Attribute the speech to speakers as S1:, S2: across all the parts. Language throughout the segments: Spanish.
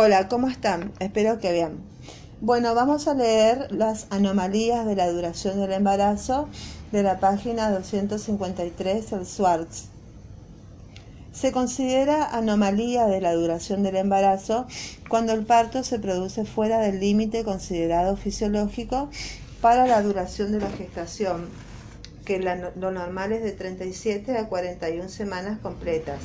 S1: Hola, ¿cómo están? Espero que bien. Bueno, vamos a leer las anomalías de la duración del embarazo de la página 253 del Swartz. Se considera anomalía de la duración del embarazo cuando el parto se produce fuera del límite considerado fisiológico para la duración de la gestación, que lo normal es de 37 a 41 semanas completas.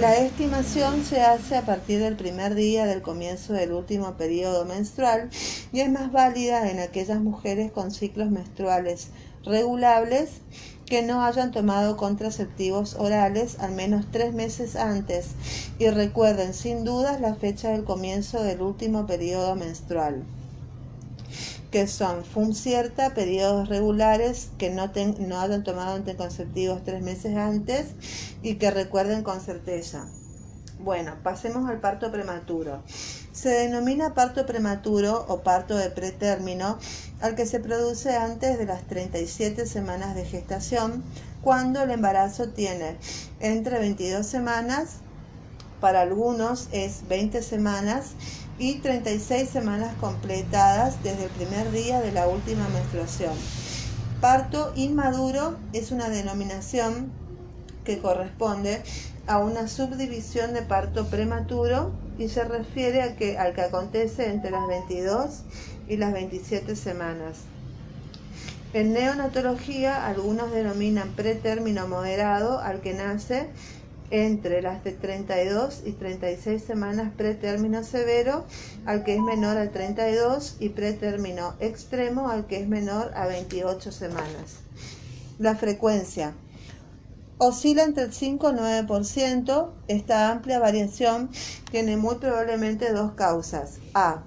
S1: La estimación se hace a partir del primer día del comienzo del último periodo menstrual y es más válida en aquellas mujeres con ciclos menstruales regulables que no hayan tomado contraceptivos orales al menos tres meses antes. Y recuerden sin dudas la fecha del comienzo del último periodo menstrual que son FUM cierta, periodos regulares que no, no hayan tomado anticonceptivos tres meses antes y que recuerden con certeza. Bueno, pasemos al parto prematuro. Se denomina parto prematuro o parto de pretérmino al que se produce antes de las 37 semanas de gestación, cuando el embarazo tiene entre 22 semanas, para algunos es 20 semanas, y 36 semanas completadas desde el primer día de la última menstruación. Parto inmaduro es una denominación que corresponde a una subdivisión de parto prematuro y se refiere a que, al que acontece entre las 22 y las 27 semanas. En neonatología, algunos denominan pretérmino moderado al que nace entre las de 32 y 36 semanas pretérmino severo al que es menor a 32 y pretérmino extremo al que es menor a 28 semanas. La frecuencia oscila entre el 5 y 9%. Esta amplia variación tiene muy probablemente dos causas. A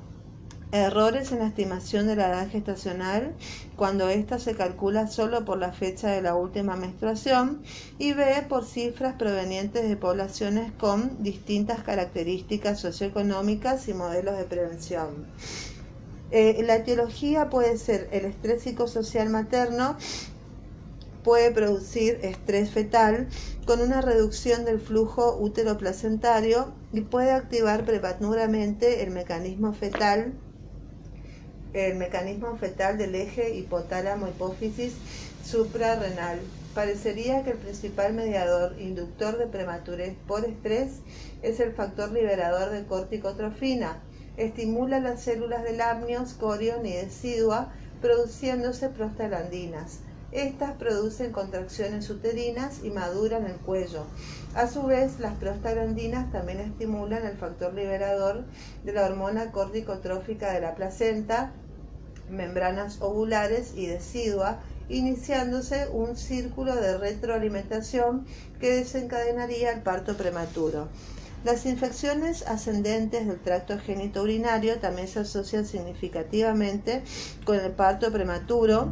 S1: Errores en la estimación de la edad gestacional cuando ésta se calcula solo por la fecha de la última menstruación y B por cifras provenientes de poblaciones con distintas características socioeconómicas y modelos de prevención. Eh, la etiología puede ser el estrés psicosocial materno, puede producir estrés fetal con una reducción del flujo útero placentario y puede activar prematuramente el mecanismo fetal el mecanismo fetal del eje hipotálamo-hipófisis suprarrenal. Parecería que el principal mediador inductor de prematurez por estrés es el factor liberador de corticotrofina. Estimula las células del amnios, corion y decidua, produciéndose prostaglandinas. Estas producen contracciones uterinas y maduran el cuello. A su vez, las prostaglandinas también estimulan el factor liberador de la hormona corticotrófica de la placenta, membranas ovulares y decidua, iniciándose un círculo de retroalimentación que desencadenaría el parto prematuro. Las infecciones ascendentes del tracto genitourinario también se asocian significativamente con el parto prematuro.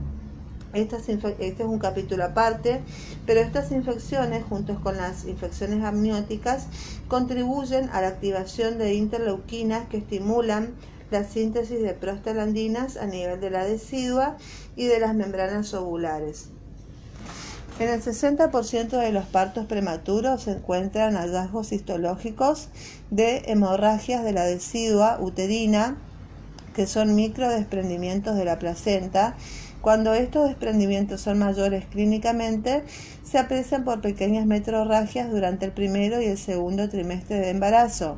S1: este es un capítulo aparte, pero estas infecciones, juntos con las infecciones amnióticas, contribuyen a la activación de interleuquinas que estimulan la síntesis de prostaglandinas a nivel de la decidua y de las membranas ovulares. En el 60% de los partos prematuros se encuentran hallazgos histológicos de hemorragias de la decidua uterina, que son microdesprendimientos de la placenta. Cuando estos desprendimientos son mayores clínicamente, se aprecian por pequeñas metrorragias durante el primero y el segundo trimestre de embarazo.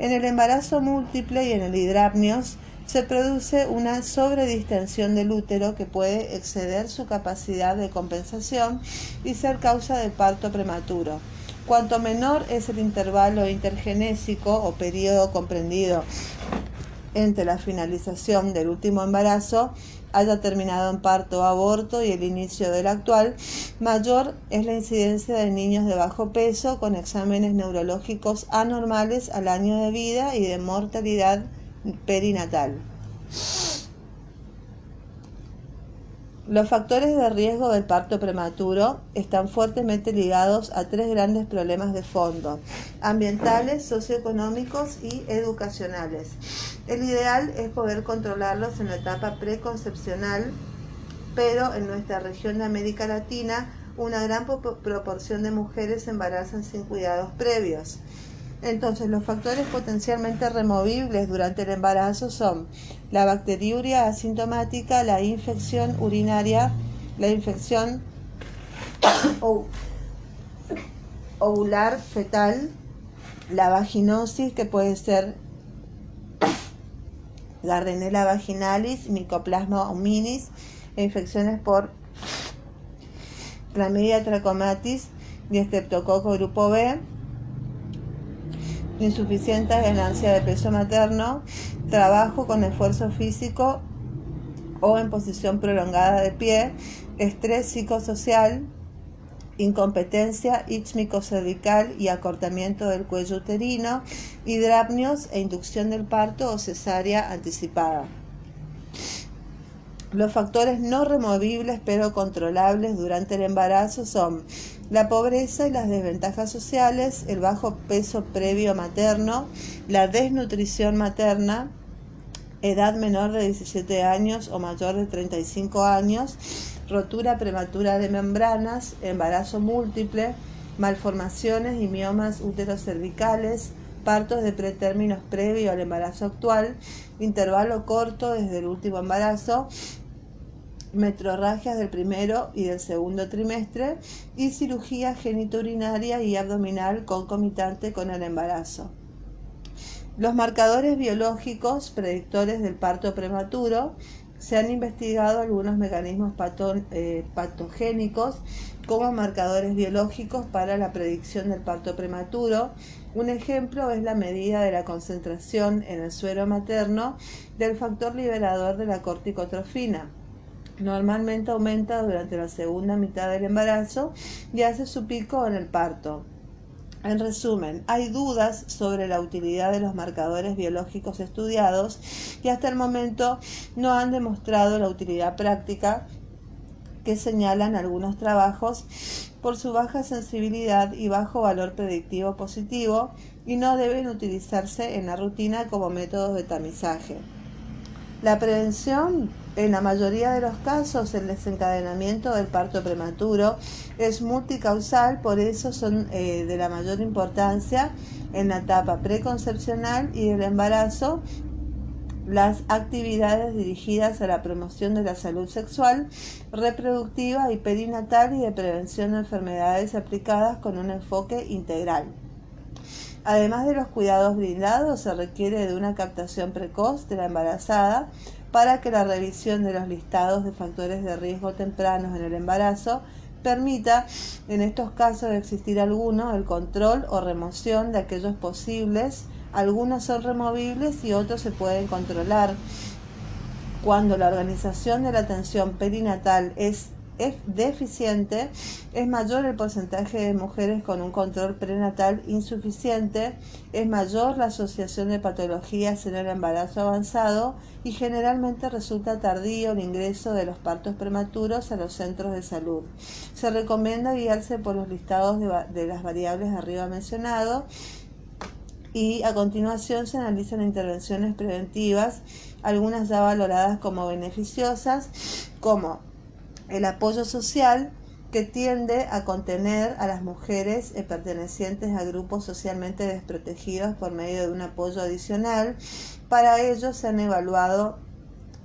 S1: En el embarazo múltiple y en el hidrapnios se produce una sobredistensión del útero que puede exceder su capacidad de compensación y ser causa de parto prematuro. Cuanto menor es el intervalo intergenésico o periodo comprendido entre la finalización del último embarazo haya terminado en parto o aborto y el inicio del actual, mayor es la incidencia de niños de bajo peso con exámenes neurológicos anormales al año de vida y de mortalidad perinatal. Los factores de riesgo del parto prematuro están fuertemente ligados a tres grandes problemas de fondo, ambientales, socioeconómicos y educacionales. El ideal es poder controlarlos en la etapa preconcepcional, pero en nuestra región de América Latina una gran proporción de mujeres se embarazan sin cuidados previos. Entonces, los factores potencialmente removibles durante el embarazo son la bacteriuria asintomática, la infección urinaria, la infección ovular fetal, la vaginosis, que puede ser Gardnerella vaginalis, Mycoplasma hominis, e infecciones por Clamidia trachomatis y grupo B, insuficiente ganancia de peso materno, trabajo con esfuerzo físico o en posición prolongada de pie, estrés psicosocial, incompetencia cervical y acortamiento del cuello uterino, hidrapnios e inducción del parto o cesárea anticipada. Los factores no removibles pero controlables durante el embarazo son la pobreza y las desventajas sociales, el bajo peso previo materno, la desnutrición materna, edad menor de 17 años o mayor de 35 años, rotura prematura de membranas, embarazo múltiple, malformaciones y miomas uterocervicales, partos de pretérminos previo al embarazo actual, intervalo corto desde el último embarazo, metrorragias del primero y del segundo trimestre y cirugía genitourinaria y abdominal concomitante con el embarazo. Los marcadores biológicos predictores del parto prematuro se han investigado algunos mecanismos eh, patogénicos como marcadores biológicos para la predicción del parto prematuro. Un ejemplo es la medida de la concentración en el suero materno del factor liberador de la corticotrofina Normalmente aumenta durante la segunda mitad del embarazo y hace su pico en el parto. En resumen, hay dudas sobre la utilidad de los marcadores biológicos estudiados y hasta el momento no han demostrado la utilidad práctica que señalan algunos trabajos por su baja sensibilidad y bajo valor predictivo positivo y no deben utilizarse en la rutina como métodos de tamizaje. La prevención en la mayoría de los casos, el desencadenamiento del parto prematuro es multicausal, por eso son eh, de la mayor importancia en la etapa preconcepcional y del embarazo las actividades dirigidas a la promoción de la salud sexual, reproductiva y perinatal y de prevención de enfermedades aplicadas con un enfoque integral. Además de los cuidados brindados, se requiere de una captación precoz de la embarazada para que la revisión de los listados de factores de riesgo tempranos en el embarazo permita, en estos casos de existir alguno, el control o remoción de aquellos posibles. Algunos son removibles y otros se pueden controlar. Cuando la organización de la atención perinatal es es deficiente, es mayor el porcentaje de mujeres con un control prenatal insuficiente, es mayor la asociación de patologías en el embarazo avanzado y generalmente resulta tardío el ingreso de los partos prematuros a los centros de salud. Se recomienda guiarse por los listados de, las variables arriba mencionados y a continuación se analizan intervenciones preventivas, algunas ya valoradas como beneficiosas, como el apoyo social que tiende a contener a las mujeres eh, pertenecientes a grupos socialmente desprotegidos por medio de un apoyo adicional. Para ello se han evaluado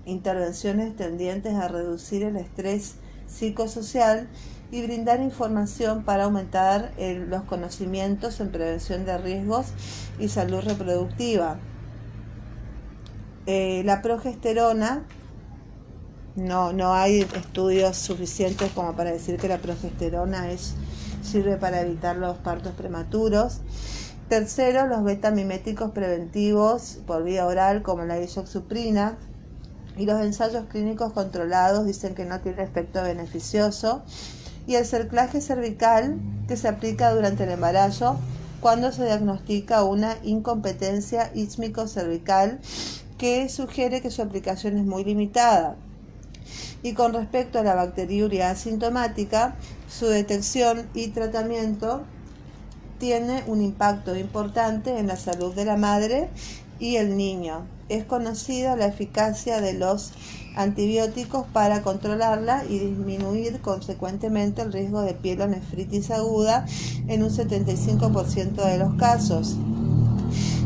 S1: intervenciones tendientes a reducir el estrés psicosocial y brindar información para aumentar los conocimientos en prevención de riesgos y salud reproductiva. Eh, la progesterona no, no hay estudios suficientes como para decir que la progesterona es, sirve para evitar los partos prematuros. Tercero, los betamiméticos preventivos por vía oral como la isoxuprina y los ensayos clínicos controlados dicen que no tiene efecto beneficioso. Y el cerclaje cervical que se aplica durante el embarazo cuando se diagnostica una incompetencia ísmico-cervical que sugiere que su aplicación es muy limitada. Y con respecto a la bacteriuria asintomática, su detección y tratamiento tiene un impacto importante en la salud de la madre y el niño. Es conocida la eficacia de los antibióticos para controlarla y disminuir consecuentemente el riesgo de pielonefritis aguda en un 75% de los casos.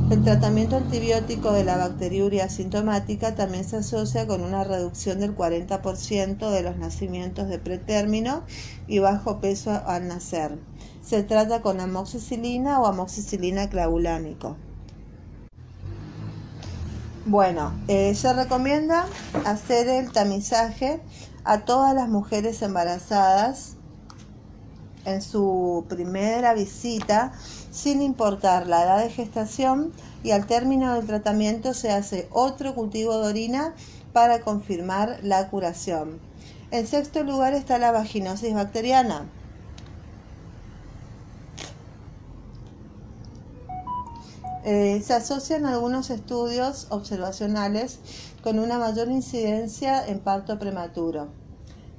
S1: El tratamiento antibiótico de la bacteriuria asintomática también se asocia con una reducción del 40% de los nacimientos de pretérmino y bajo peso al nacer. Se trata con amoxicilina o amoxicilina clavulánico. Bueno, eh, se recomienda hacer el tamizaje a todas las mujeres embarazadas en su primera visita sin importar la edad de gestación y al término del tratamiento se hace otro cultivo de orina para confirmar la curación. En sexto lugar está la vaginosis bacteriana. Eh, se asocian algunos estudios observacionales con una mayor incidencia en parto prematuro.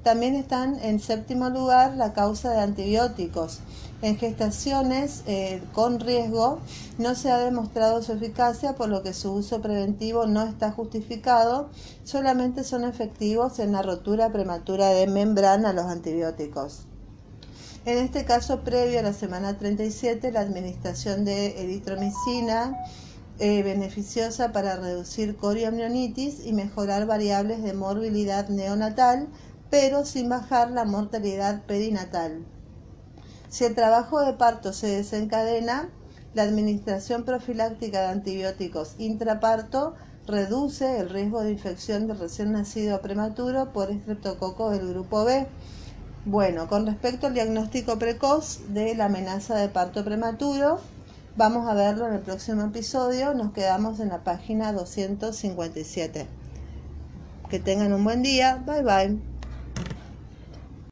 S1: También están en séptimo lugar la causa de antibióticos. En gestaciones eh, con riesgo no se ha demostrado su eficacia, por lo que su uso preventivo no está justificado. Solamente son efectivos en la rotura prematura de membrana los antibióticos. En este caso, previo a la semana 37, la administración de eritromicina eh, beneficiosa para reducir coriamnionitis y mejorar variables de morbilidad neonatal pero sin bajar la mortalidad perinatal. Si el trabajo de parto se desencadena, la administración profiláctica de antibióticos intraparto reduce el riesgo de infección del recién nacido prematuro por estreptococo del grupo B. Bueno, con respecto al diagnóstico precoz de la amenaza de parto prematuro, vamos a verlo en el próximo episodio. Nos quedamos en la página 257. Que tengan un buen día. Bye bye.